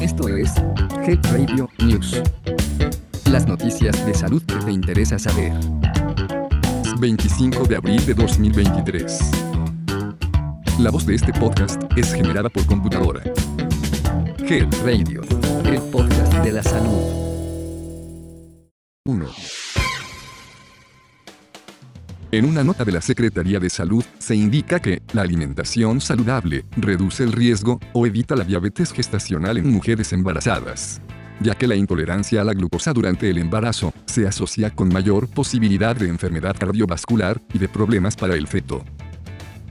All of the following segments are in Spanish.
Esto es Health Radio News. Las noticias de salud que te interesa saber. 25 de abril de 2023. La voz de este podcast es generada por computadora. Health Radio, el podcast de la salud. 1. En una nota de la Secretaría de Salud se indica que la alimentación saludable reduce el riesgo o evita la diabetes gestacional en mujeres embarazadas, ya que la intolerancia a la glucosa durante el embarazo se asocia con mayor posibilidad de enfermedad cardiovascular y de problemas para el feto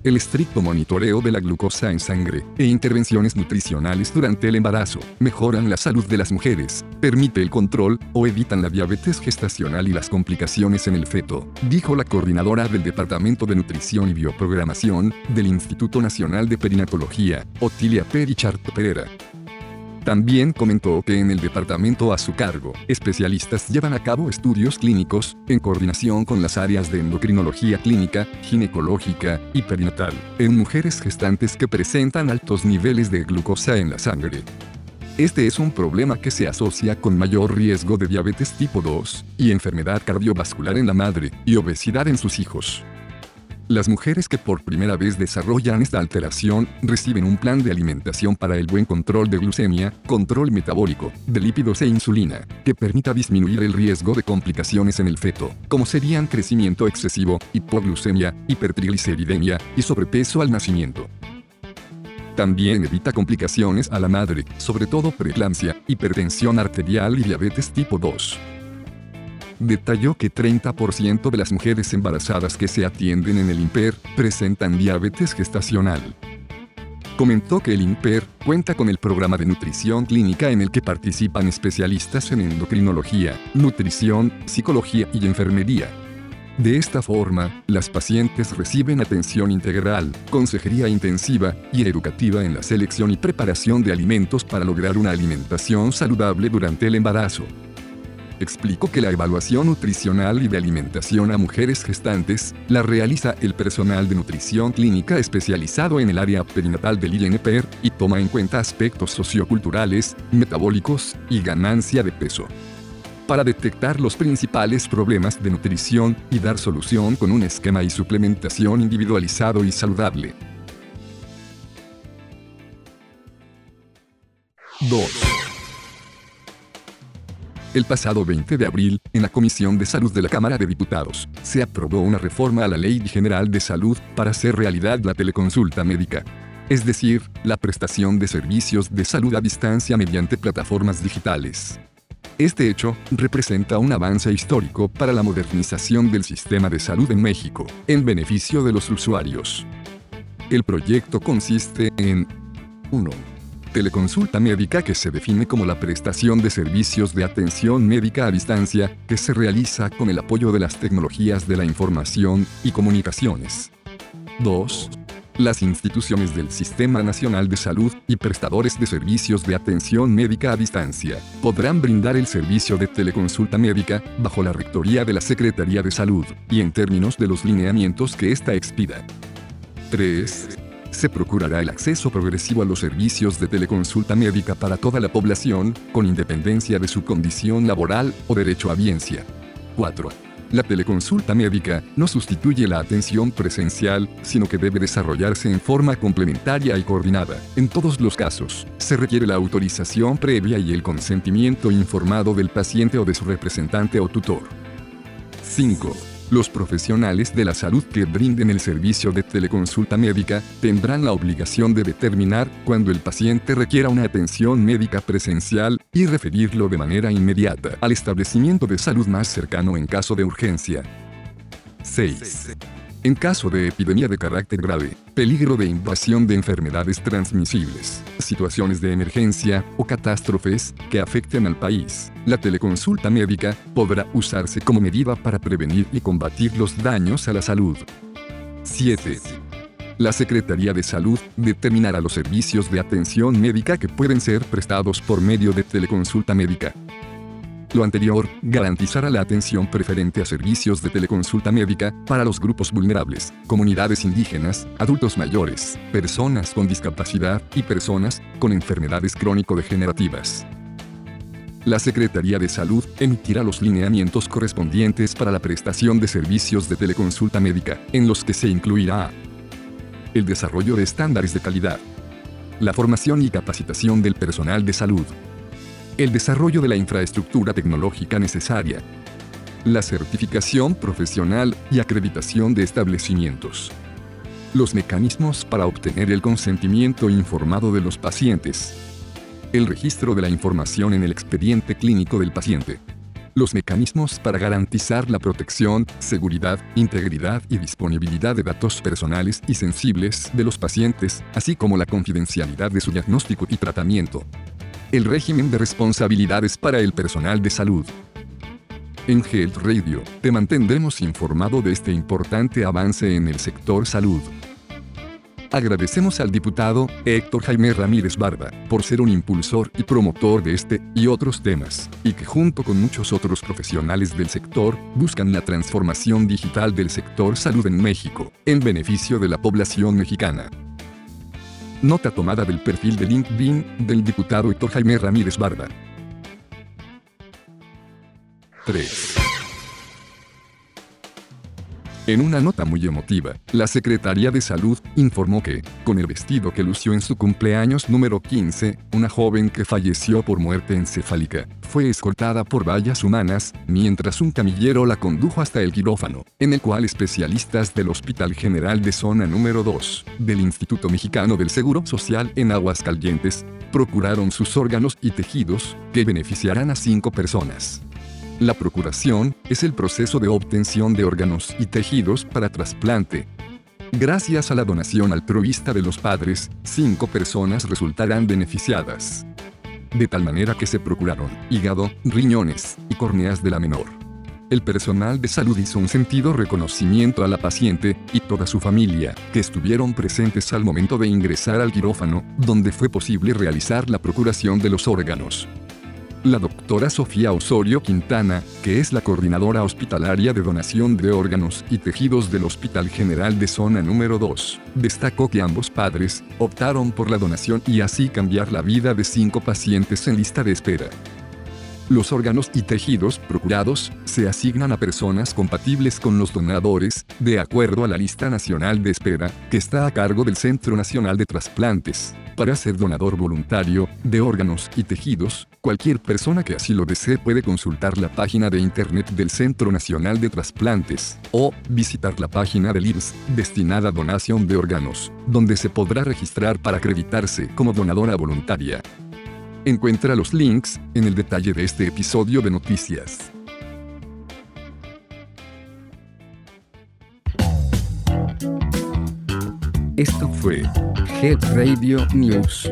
el estricto monitoreo de la glucosa en sangre e intervenciones nutricionales durante el embarazo mejoran la salud de las mujeres, permite el control o evitan la diabetes gestacional y las complicaciones en el feto, dijo la coordinadora del Departamento de Nutrición y Bioprogramación del Instituto Nacional de Perinatología, Otilia Perichart Pereira. También comentó que en el departamento a su cargo, especialistas llevan a cabo estudios clínicos, en coordinación con las áreas de endocrinología clínica, ginecológica y perinatal, en mujeres gestantes que presentan altos niveles de glucosa en la sangre. Este es un problema que se asocia con mayor riesgo de diabetes tipo 2 y enfermedad cardiovascular en la madre y obesidad en sus hijos. Las mujeres que por primera vez desarrollan esta alteración reciben un plan de alimentación para el buen control de glucemia, control metabólico, de lípidos e insulina, que permita disminuir el riesgo de complicaciones en el feto, como serían crecimiento excesivo, hipoglucemia, hipertrigliceridemia y sobrepeso al nacimiento. También evita complicaciones a la madre, sobre todo preeclampsia, hipertensión arterial y diabetes tipo 2 detalló que 30% de las mujeres embarazadas que se atienden en el IMPER presentan diabetes gestacional. Comentó que el IMPER cuenta con el programa de nutrición clínica en el que participan especialistas en endocrinología, nutrición, psicología y enfermería. De esta forma, las pacientes reciben atención integral, consejería intensiva y educativa en la selección y preparación de alimentos para lograr una alimentación saludable durante el embarazo explicó que la evaluación nutricional y de alimentación a mujeres gestantes la realiza el personal de nutrición clínica especializado en el área perinatal del INPER y toma en cuenta aspectos socioculturales, metabólicos y ganancia de peso para detectar los principales problemas de nutrición y dar solución con un esquema y suplementación individualizado y saludable. El pasado 20 de abril, en la Comisión de Salud de la Cámara de Diputados, se aprobó una reforma a la Ley General de Salud para hacer realidad la teleconsulta médica. Es decir, la prestación de servicios de salud a distancia mediante plataformas digitales. Este hecho representa un avance histórico para la modernización del sistema de salud en México, en beneficio de los usuarios. El proyecto consiste en 1 teleconsulta médica que se define como la prestación de servicios de atención médica a distancia que se realiza con el apoyo de las tecnologías de la información y comunicaciones. 2. Las instituciones del Sistema Nacional de Salud y prestadores de servicios de atención médica a distancia podrán brindar el servicio de teleconsulta médica bajo la rectoría de la Secretaría de Salud y en términos de los lineamientos que ésta expida. 3 se procurará el acceso progresivo a los servicios de teleconsulta médica para toda la población, con independencia de su condición laboral o derecho a audiencia. 4. La teleconsulta médica no sustituye la atención presencial, sino que debe desarrollarse en forma complementaria y coordinada. En todos los casos, se requiere la autorización previa y el consentimiento informado del paciente o de su representante o tutor. 5. Los profesionales de la salud que brinden el servicio de teleconsulta médica tendrán la obligación de determinar cuando el paciente requiera una atención médica presencial y referirlo de manera inmediata al establecimiento de salud más cercano en caso de urgencia. 6. En caso de epidemia de carácter grave, peligro de invasión de enfermedades transmisibles, situaciones de emergencia o catástrofes que afecten al país, la teleconsulta médica podrá usarse como medida para prevenir y combatir los daños a la salud. 7. La Secretaría de Salud determinará los servicios de atención médica que pueden ser prestados por medio de teleconsulta médica. Lo anterior, garantizará la atención preferente a servicios de teleconsulta médica para los grupos vulnerables, comunidades indígenas, adultos mayores, personas con discapacidad y personas con enfermedades crónico-degenerativas. La Secretaría de Salud emitirá los lineamientos correspondientes para la prestación de servicios de teleconsulta médica, en los que se incluirá el desarrollo de estándares de calidad, la formación y capacitación del personal de salud, el desarrollo de la infraestructura tecnológica necesaria, la certificación profesional y acreditación de establecimientos, los mecanismos para obtener el consentimiento informado de los pacientes, el registro de la información en el expediente clínico del paciente, los mecanismos para garantizar la protección, seguridad, integridad y disponibilidad de datos personales y sensibles de los pacientes, así como la confidencialidad de su diagnóstico y tratamiento. El régimen de responsabilidades para el personal de salud. En Health Radio, te mantendremos informado de este importante avance en el sector salud. Agradecemos al diputado Héctor Jaime Ramírez Barba por ser un impulsor y promotor de este y otros temas, y que junto con muchos otros profesionales del sector buscan la transformación digital del sector salud en México, en beneficio de la población mexicana. Nota tomada del perfil de LinkedIn del diputado Héctor Jaime Ramírez Barba. 3. En una nota muy emotiva, la Secretaría de Salud informó que, con el vestido que lució en su cumpleaños número 15, una joven que falleció por muerte encefálica, fue escoltada por vallas humanas, mientras un camillero la condujo hasta el quirófano, en el cual especialistas del Hospital General de Zona número 2, del Instituto Mexicano del Seguro Social en Aguascalientes, procuraron sus órganos y tejidos, que beneficiarán a cinco personas. La procuración es el proceso de obtención de órganos y tejidos para trasplante. Gracias a la donación altruista de los padres, cinco personas resultarán beneficiadas. De tal manera que se procuraron hígado, riñones y córneas de la menor. El personal de salud hizo un sentido reconocimiento a la paciente y toda su familia, que estuvieron presentes al momento de ingresar al quirófano, donde fue posible realizar la procuración de los órganos. La doctora Sofía Osorio Quintana, que es la coordinadora hospitalaria de donación de órganos y tejidos del Hospital General de Zona número 2, destacó que ambos padres optaron por la donación y así cambiar la vida de cinco pacientes en lista de espera. Los órganos y tejidos procurados se asignan a personas compatibles con los donadores, de acuerdo a la lista nacional de espera, que está a cargo del Centro Nacional de Trasplantes. Para ser donador voluntario de órganos y tejidos, cualquier persona que así lo desee puede consultar la página de internet del Centro Nacional de Trasplantes o visitar la página del IRS destinada a donación de órganos, donde se podrá registrar para acreditarse como donadora voluntaria. Encuentra los links en el detalle de este episodio de noticias. Esto fue Head Radio News.